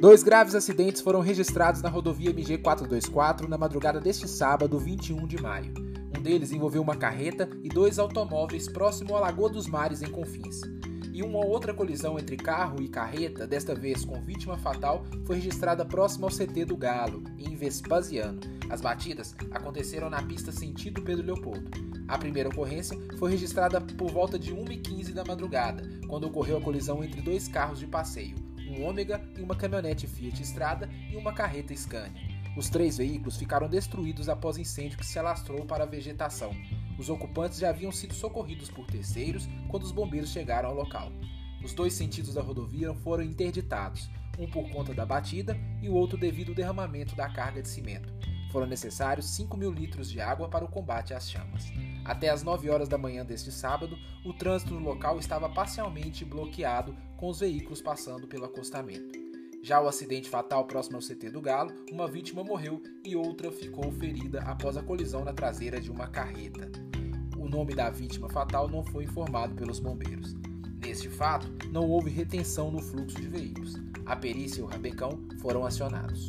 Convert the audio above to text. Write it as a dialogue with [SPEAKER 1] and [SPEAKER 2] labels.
[SPEAKER 1] Dois graves acidentes foram registrados na rodovia MG 424 na madrugada deste sábado, 21 de maio. Um deles envolveu uma carreta e dois automóveis próximo à Lagoa dos Mares, em Confins. E uma outra colisão entre carro e carreta, desta vez com vítima fatal, foi registrada próximo ao CT do Galo, em Vespasiano. As batidas aconteceram na pista sentido Pedro Leopoldo. A primeira ocorrência foi registrada por volta de 1h15 da madrugada, quando ocorreu a colisão entre dois carros de passeio um Ômega e uma caminhonete Fiat Strada e uma carreta Scania. Os três veículos ficaram destruídos após incêndio que se alastrou para a vegetação. Os ocupantes já haviam sido socorridos por terceiros quando os bombeiros chegaram ao local. Os dois sentidos da rodovia foram interditados, um por conta da batida e o outro devido ao derramamento da carga de cimento. Foram necessários 5 mil litros de água para o combate às chamas. Até as 9 horas da manhã deste sábado, o trânsito no local estava parcialmente bloqueado, com os veículos passando pelo acostamento. Já o acidente fatal próximo ao CT do Galo, uma vítima morreu e outra ficou ferida após a colisão na traseira de uma carreta. O nome da vítima fatal não foi informado pelos bombeiros. Neste fato, não houve retenção no fluxo de veículos. A perícia e o rabecão foram acionados.